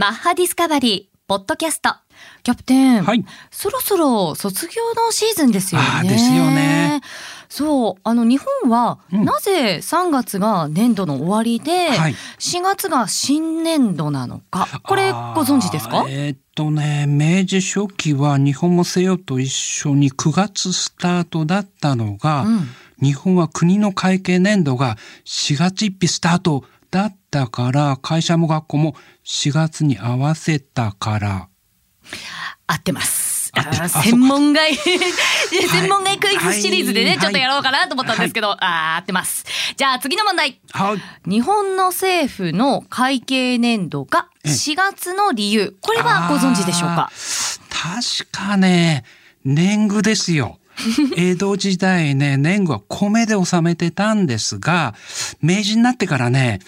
マッハディスカバリー、ポッドキャスト。キャプテン。はい。そろそろ卒業のシーズンですよね。ですよね。そう。あの、日本は、うんなぜ3月が年度の終わりで、はい4月が新年度なのか。これ、ご存知ですか？えーっとね、明治初期は日本も西洋と一緒に9月スタートだったのが、うん日本は国の会計年度が4月1日スタートだったから、会社も学校も4月に合わせたから、合ってます。専門外、専門外クイズシリーズでね、はいちょっとやろうかなと思ったんですけど、あー合ってます。じゃあ次の問題。はい。日本の政府の会計年度がええ4月の理由。これはご存知でしょうか？確かね、年貢ですよ。江戸時代ね、年貢は米で納めてたんですが、明治になってからね、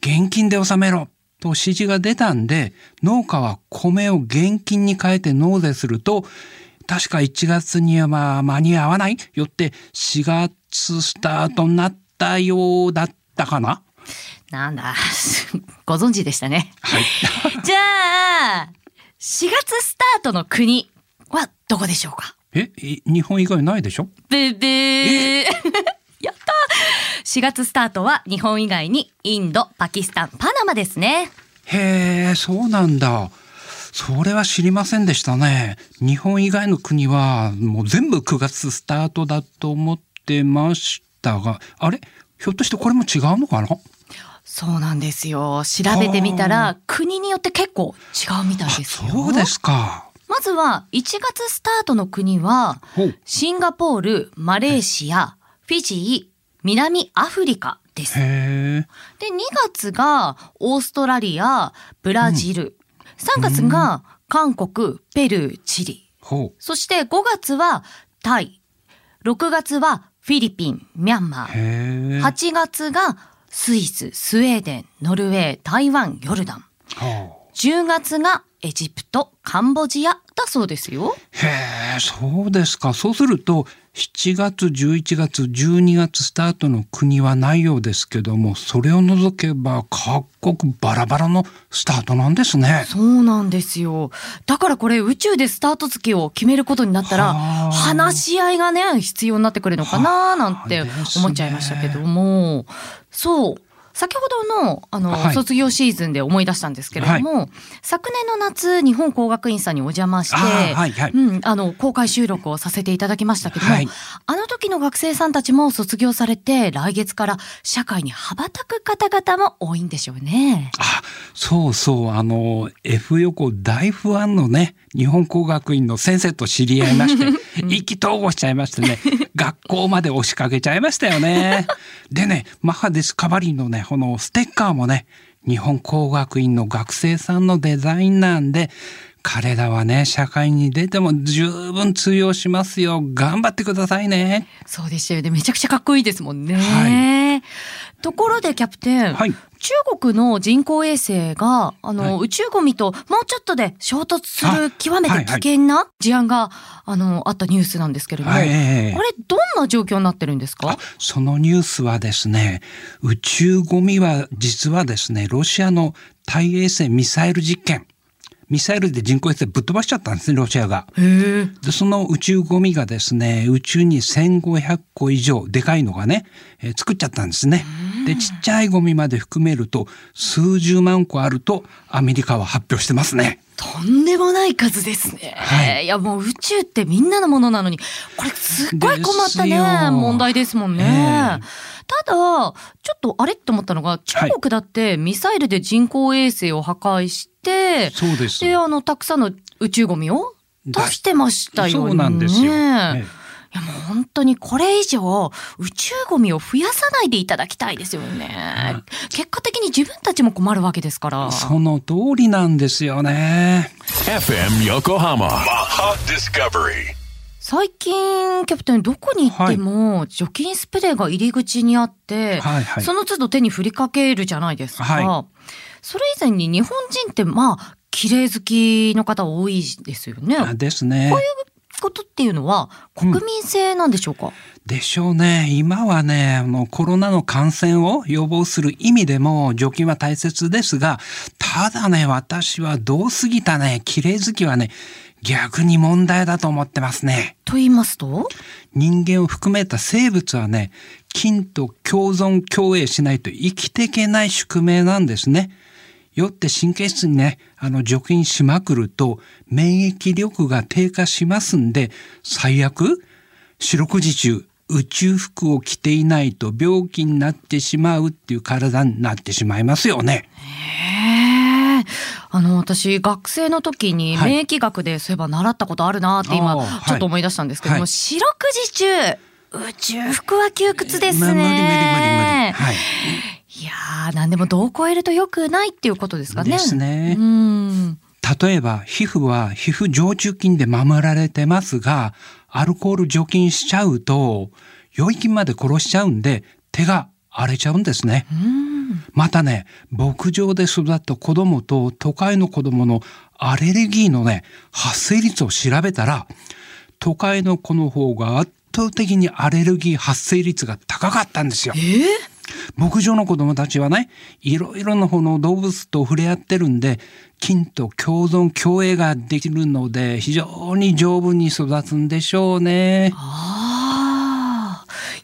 現金で納めろと指示が出たんで、農家は米を現金に変えて納税すると、確か1月にはまあ間に合わないよって4月スタートになったようだったかな？なんだ、ご存知でしたね。はい。じゃあ、4月スタートの国はどこでしょうか？え、い日本以外ないでしょ？ブブー4月スタートは日本以外にインド、パキスタン、パナマですね。へえ、そうなんだ。それは知りませんでしたね。日本以外の国はもう全部9月スタートだと思ってましたが、あれ？ひょっとしてこれも違うのかな？そうなんですよ。調べてみたら国によって結構違うみたいですよ。そうですか。まずは1月スタートの国は。シンガポール、マレーシア、フィジー、南アフリカです。で、2月がオーストラリア、ブラジル。3月が韓国、ペルー、チリ。ほそして5月はタイ。6月はフィリピン、ミャンマう。ー。へえ。8月がスイス、スウェーデン、ノルウェー、台湾、ヨルダン。は10月がエジプト、カンボジアだそうですよ。あへえ、そうですか。そうすると、7月、11月、12月スタートの国はないようですけども、それを除けば各国バラバラのスタートなんですね。そうなんですよ。だからこれ宇宙でスタート月を決めることになったら、はあ話し合いがね、必要になってくるのかななんて思っちゃいましたけども、そう。先ほどの、あの、はい。卒業シーズンで思い出したんですけれども、昨年の夏、日本工学院さんにお邪魔して、はいはい。うん、あの、公開収録をさせていただきましたけども、はい。あの時の学生さんたちも卒業されて、来月から社会に羽ばたく方々も多いんでしょうね。あ、そうそう、あの、F 横大不安のね、日本工学院の先生と知り合いまして、意気投合しちゃいましてね、学校まで押しかけちゃいましたよね。でね、マッハディスカバリーのね、このステッカーもね、日本工学院の学生さんのデザインなんで、彼らはね、社会に出ても十分通用しますよ。頑張ってくださいね。そうでしたよね。めちゃくちゃかっこいいですもんね。はところでキャプテン、はい中国の人工衛星があの、はい宇宙ゴミともうちょっとで衝突するあ極めて危険な事案が、あのあったニュースなんですけれども、はいええこれどんな状況になってるんですか？あ？そのニュースはですね、宇宙ゴミは実はですね、ロシアの対衛星ミサイル実験。ミサイルで人工衛星ぶっ飛ばしちゃったんですね、ロシアが。で、その宇宙ゴミがですね、宇宙に1500個以上、でかいのがね、えー作っちゃったんですね。で、ちっちゃいゴミまで含めると、数十万個あるとアメリカは発表してますね。とんでもない数ですね。はいいやもう宇宙ってみんなのものなのに、これすっごい困ったね問題ですもんね。ええただ、ちょっとあれって思ったのが、中国だってミサイルで人工衛星を破壊して、そうです。で、あの、たくさんの宇宙ゴミを出してましたよね。そうなんですよ。ええいやもう本当にこれ以上宇宙ゴミを増やさないでいただきたいですよね。結果的に自分たちも困るわけですから。その通りなんですよね。FM Maha Discovery 最近キャプテンどこに行っても除菌スプレーが入り口にあって、はいはいその都度手に振りかけるじゃないですか。はそれ以前に日本人ってまあ綺麗好きの方多いですよね。あですね。ことっていうのは国民性なんでしょうか、でしょうね。今はね、もうコロナの感染を予防する意味でも除菌は大切ですが、ただね、私はどう過ぎたね、綺麗好きはね、逆に問題だと思ってますね。と言いますと？人間を含めた生物はね、菌と共存共栄しないと生きていけない宿命なんですね。よって神経質にね、あの除菌しまくると免疫力が低下しますんで、最悪、四六時中宇宙服を着ていないと病気になってしまうっていう体になってしまいますよね。へえ。あの私学生の時にはい免疫学でそういえば習ったことあるなって今ちょっと思い出したんですけども、はい四六時中宇宙服は窮屈ですね。まあ無理無理無理無理。はい。いやー何でも度を超えると良くないっていうことですかね。ですねうん。例えば皮膚は皮膚常駐菌で守られてますがアルコール除菌しちゃうと良い菌まで殺しちゃうんで手が荒れちゃうんですね。またね牧場で育った子供と都会の子供のアレルギーのね発生率を調べたら都会の子の方が圧倒的にアレルギー発生率が高かったんですよ。えー？牧場の子供たちはね、いろいろな方の動物と触れ合ってるんで、菌と共存共栄ができるので、非常に丈夫に育つんでしょうね。ああ。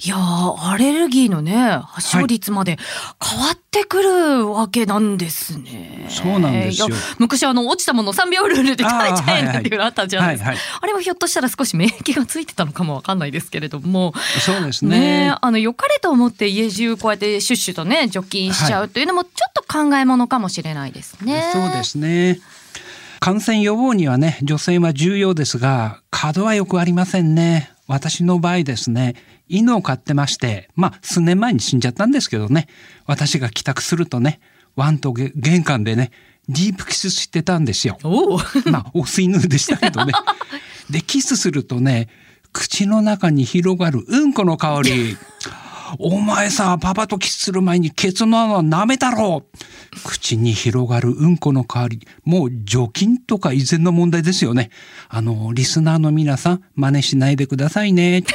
いやーアレルギーのね発症率まで変わってくるわけなんですね。そうなんですよ昔あの落ちたもの3秒ルールで食べちゃえあーはいはいなんていうのあったじゃないですか。はいはいあれはひょっとしたら少し免疫がついてたのかもわかんないですけれども。そうですねね。えあの良かれと思って家中こうやってシュッシュとね除菌しちゃうというのもちょっと考えものかもしれないですね。そうですね。感染予防にはね、女性は重要ですが、角はよくありませんね。私の場合ですね、犬を飼ってまして、まあ数年前に死んじゃったんですけどね、私が帰宅するとね、ワンとげ玄関でね、ディープキスしてたんですよ。おお。まあ、オス犬でしたけどね。で、キスするとね、口の中に広がるうんこの香り。お前さ、パパとキスする前にケツの穴舐めたろ口に広がるうんこの香り。もう除菌とか以前の問題ですよね。あの、リスナーの皆さん、真似しないでくださいね。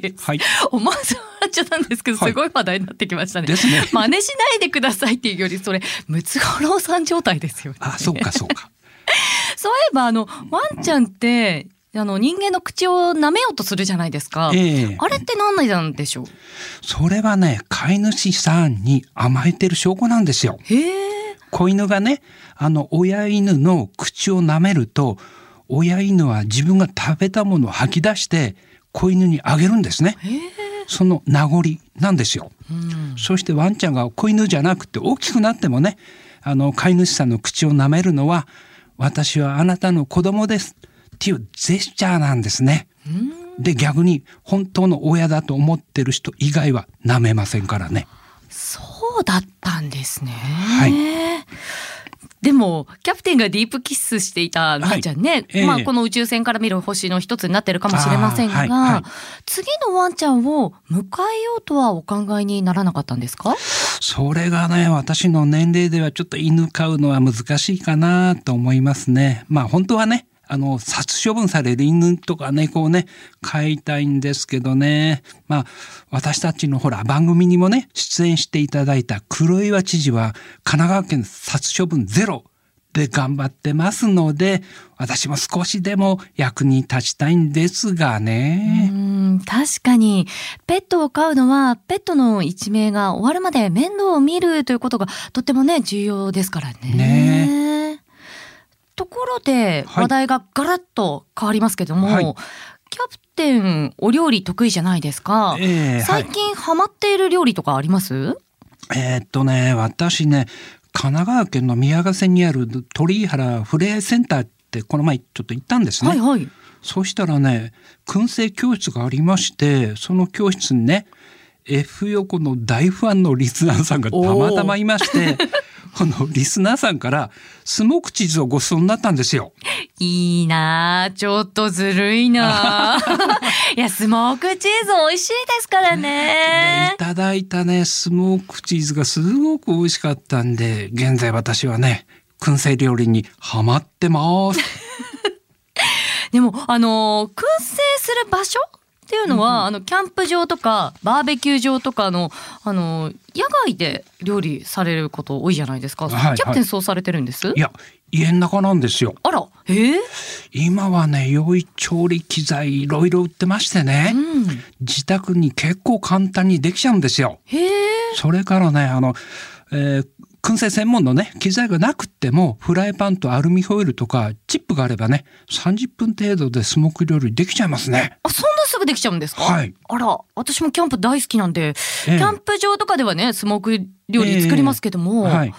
キャプテン、はい。思わず笑っちゃったんですけど、はいすごい話題になってきましたね。ですね真似しないでくださいっていうより、それ、ムツゴロウさん状態ですよね。あ、そうかそうか。そういえば、あの、ワンちゃんって、あの、人間の口を舐めようとするじゃないですか。ええあれって何なんでしょう？それはね、飼い主さんに甘えてる証拠なんですよ。へえ。子犬がね、あの、親犬の口を舐めると、親犬は自分が食べたものを吐き出して、子犬にあげるんですね。その名残なんですよ。うん。そしてワンちゃんが子犬じゃなくて大きくなってもね、あの、飼い主さんの口を舐めるのは、私はあなたの子供ですっていうジェスチャーなんですね。で、逆に本当の親だと思ってる人以外は舐めませんからね。そうだったんですね。はいでもキャプテンがディープキスしていたワンちゃんね、ええ。まあ、この宇宙船から見る星の一つになってるかもしれませんが、はいはい次のワンちゃんを迎えようとはお考えにならなかったんですか？それがね、私の年齢ではちょっと犬飼うのは難しいかなと思いますね。まあ本当はね、あの、殺処分される犬とか猫をね、飼いたいんですけどね。まあ、私たちのほら、番組にもね、出演していただいた黒岩知事は、神奈川県殺処分ゼロで頑張ってますので、私も少しでも役に立ちたいんですがうね。ん確かにペットを飼うのはペットの一命が終わるまで面倒を見るということがとってもね重要ですからね。ねところではい話題がガラッと変わりますけども、はいキャプテンお料理得意じゃないですか。ええはい最近ハマっている料理とかあります？えーっとね、私ね、神奈川県の宮ヶ瀬にある鳥居原フレアセンターってこの前ちょっと行ったんですね。はいはい。そしたらね、燻製教室がありまして、その教室にね、F 横の大ファンのリスナーさんがたまたまいまして、このリスナーさんからスモークチーズをご馳走になったんですよ。いいなあちょっとずるいなあ いやスモークチーズ美味しいですからでねい。ただいたね、スモークチーズがすごく美味しかったんで、現在私はね、燻製料理にハマってます。でも、あのー燻製する場所っていうのは、あの、キャンプ場とか、バーベキュー場とかの、あのー野外で料理されること多いじゃないですか。はいキャプテンそうされてるんです、いや家の中なんですよあら、え？え今はね良い調理機材いろいろ売ってましてね、うん。自宅に結構簡単にできちゃうんですよへえ。それからねあの、えー燻製専門のね機材がなくってもフライパンとアルミホイルとかチップがあればね30分程度でスモーク料理できちゃいますね。あ、そんなすぐできちゃうんですか？はい。あら、私もキャンプ大好きなんで、ええ。キャンプ場とかではね、スモーク料理作りますけども、はい。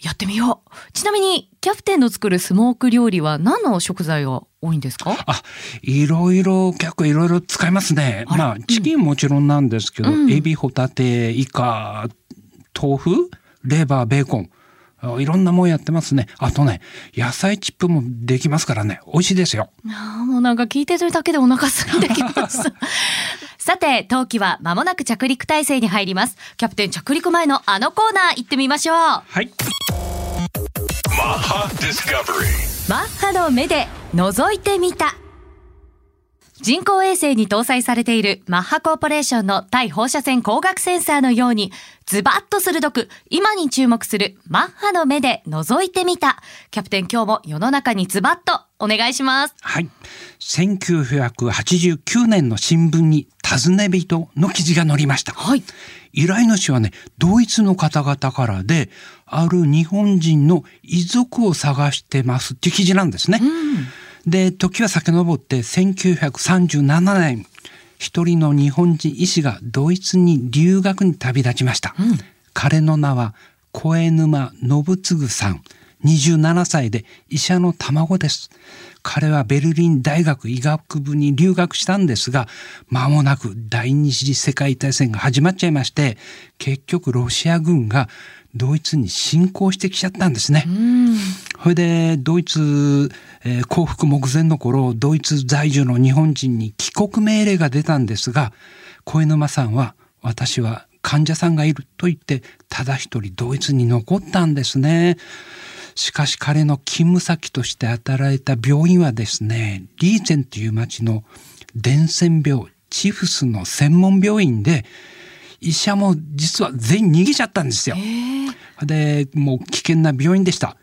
やってみよう。ちなみに、キャプテンの作るスモーク料理は何の食材が多いんですか？あ、いろいろ、結構いろいろ使いますね。まあ、チキンもちろんなんですけど、うん。エビ、ホタテ、イカ、豆腐、レバー、ベーコン。あいろんなもんやってますね。あとね、野菜チップもできますからね。美味しいですよ。ああ、もうなんか聞いてるだけでお腹空いてきました。さて、冬季は間もなく着陸態勢に入ります。キャプテン着陸前のあのコーナー行ってみましょう。はい。Maha Discovery. マッハの目で覗いてみた。人工衛星に搭載されているマッハコーポレーションの対放射線光学センサーのように、ズバッと鋭く、今に注目するマッハの目で覗いてみた。キャプテン今日も世の中にズバッとお願いします。はい。1989年の新聞に尋ね人の記事が載りました。はい。依頼主はね、ドイツの方々からで、ある日本人の遺族を探してますっていう記事なんですね。で、時は遡って1937年、一人の日本人医師がドイツに留学に旅立ちました。彼の名は小沼信次さん。27歳で医者の卵です。彼はベルリン大学医学部に留学したんですが、間もなく第二次世界大戦が始まっちゃいまして、結局ロシア軍がドイツに侵攻してきちゃったんですね。それでドイツ、えー降伏目前の頃ドイツ在住の日本人に帰国命令が出たんですが小沼さんは私は患者さんがいると言ってただ一人ドイツに残ったんですね。しかし彼の勤務先として働いた病院はですねリーゼンという町の伝染病チフスの専門病院で医者も実は全員逃げちゃったんですよ。でもう危険な病院でした。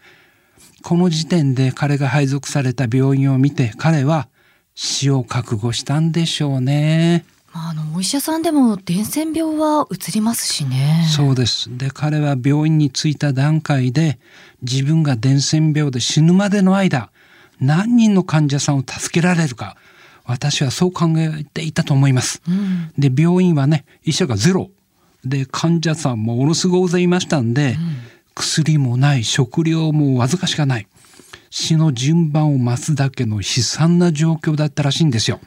この時点で彼が配属された病院を見て彼は死を覚悟したんでしょうね。まあ、あの、お医者さんでも伝染病は移りますしね。そうです。で彼は病院に着いた段階で自分が伝染病で死ぬまでの間何人の患者さんを助けられるか私はそう考えていたと思います。うん。で病院はね医者がゼロで患者さんもものすごい大勢いましたんで、薬もない食料もわずかしかない死の順番を待つだけの悲惨な状況だったらしいんですよ。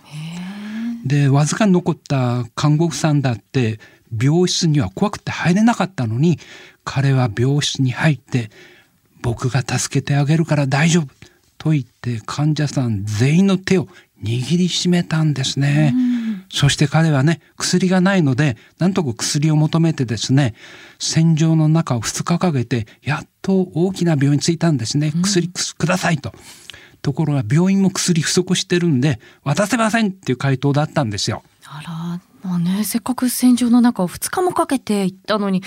でわずかに残った看護婦さんだって病室には怖くて入れなかったのに彼は病室に入って「僕が助けてあげるから大丈夫」と言って患者さん全員の手を握りしめたんですね。そして彼はね薬がないのでなんとか薬を求めてですね戦場の中を2日かけてやっと大きな病院に着いたんですね薬くくださいと。ところが病院も薬不足してるんで渡せませんっていう回答だったんですよ。あら、まあね、せっかく戦場の中を2日もかけて行ったのに、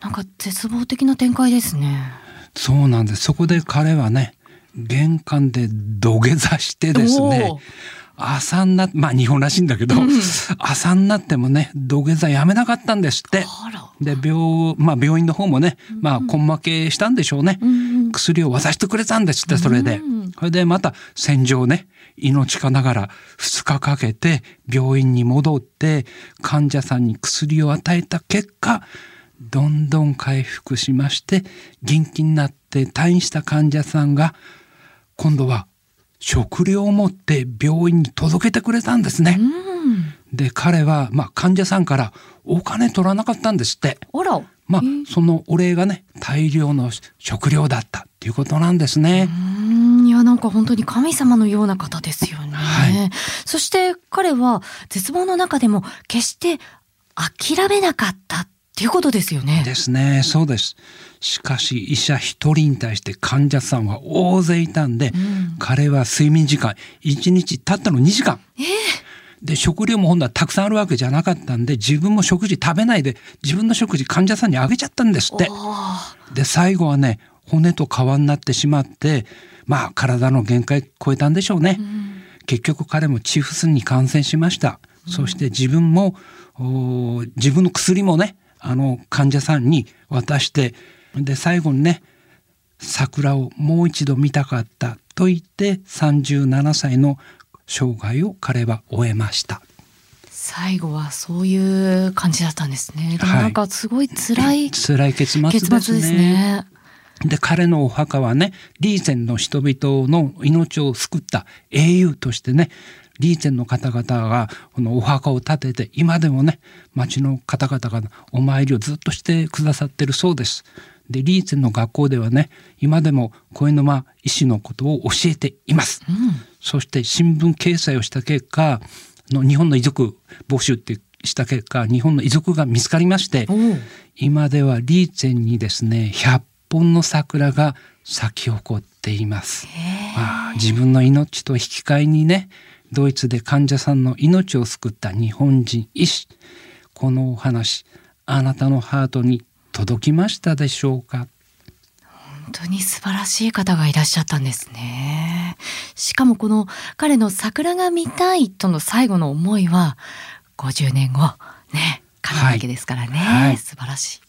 なんか絶望的な展開ですね。そうなんです。そこで彼はね、玄関で土下座してですね朝になっまあ日本らしいんだけど、朝になってもね、土下座やめなかったんですって。で、病、まあ病院の方もね、まあ根負けしたんでしょうね。薬を渡してくれたんですって、それで。それでまた戦場ね、命かながら2日かけて病院に戻って患者さんに薬を与えた結果、どんどん回復しまして、元気になって退院した患者さんが、今度は食料を持って病院に届けてくれたんですね。で、彼は、まあ患者さんからお金取らなかったんですって。あら。まあ、そのお礼がね、大量の食料だったっていうことなんですね。うんいやなんか本当に神様のような方ですよね。はいそして彼は絶望の中でも決して諦めなかったっていうことですよね。ですね、そうです。しかし医者一人に対して患者さんは大勢いたんで、彼は睡眠時間1日たったの2時間。で食料もほんはたくさんあるわけじゃなかったんで自分も食事食べないで自分の食事患者さんにあげちゃったんですって。で最後はね骨と皮になってしまってまあ体の限界超えたんでしょうね。うん結局彼もチフスに感染しました。うん、そして自分も自分の薬もねあの患者さんに渡してで最後にね桜をもう一度見たかったと言って37歳の生涯を彼は終えました。最後はそういう感じだったんですね。でもなんかすごい辛い、はい、辛い結末ですね。ですね。で彼のお墓はねリーゼンの人々の命を救った英雄としてねリーゼンの方々がこのお墓を建てて今でもね町の方々がお参りをずっとしてくださってるそうです。でリーゼンの学校ではね今でも小沼医師のことを教えています。うん、そして新聞掲載をした結果の日本の遺族募集ってした結果日本の遺族が見つかりまして今ではリーゼンにですね100本の桜が咲き誇っています。まあ、自分の命と引き換えにねドイツで患者さんの命を救った日本人医師このお話あなたのハートに届きましたでしょうか？本当に素晴らしい方がいらっしゃったんですね。しかもこの彼の桜が見たいとの最後の思いは50年後ね、叶うわけですからね、はいはい、素晴らしい。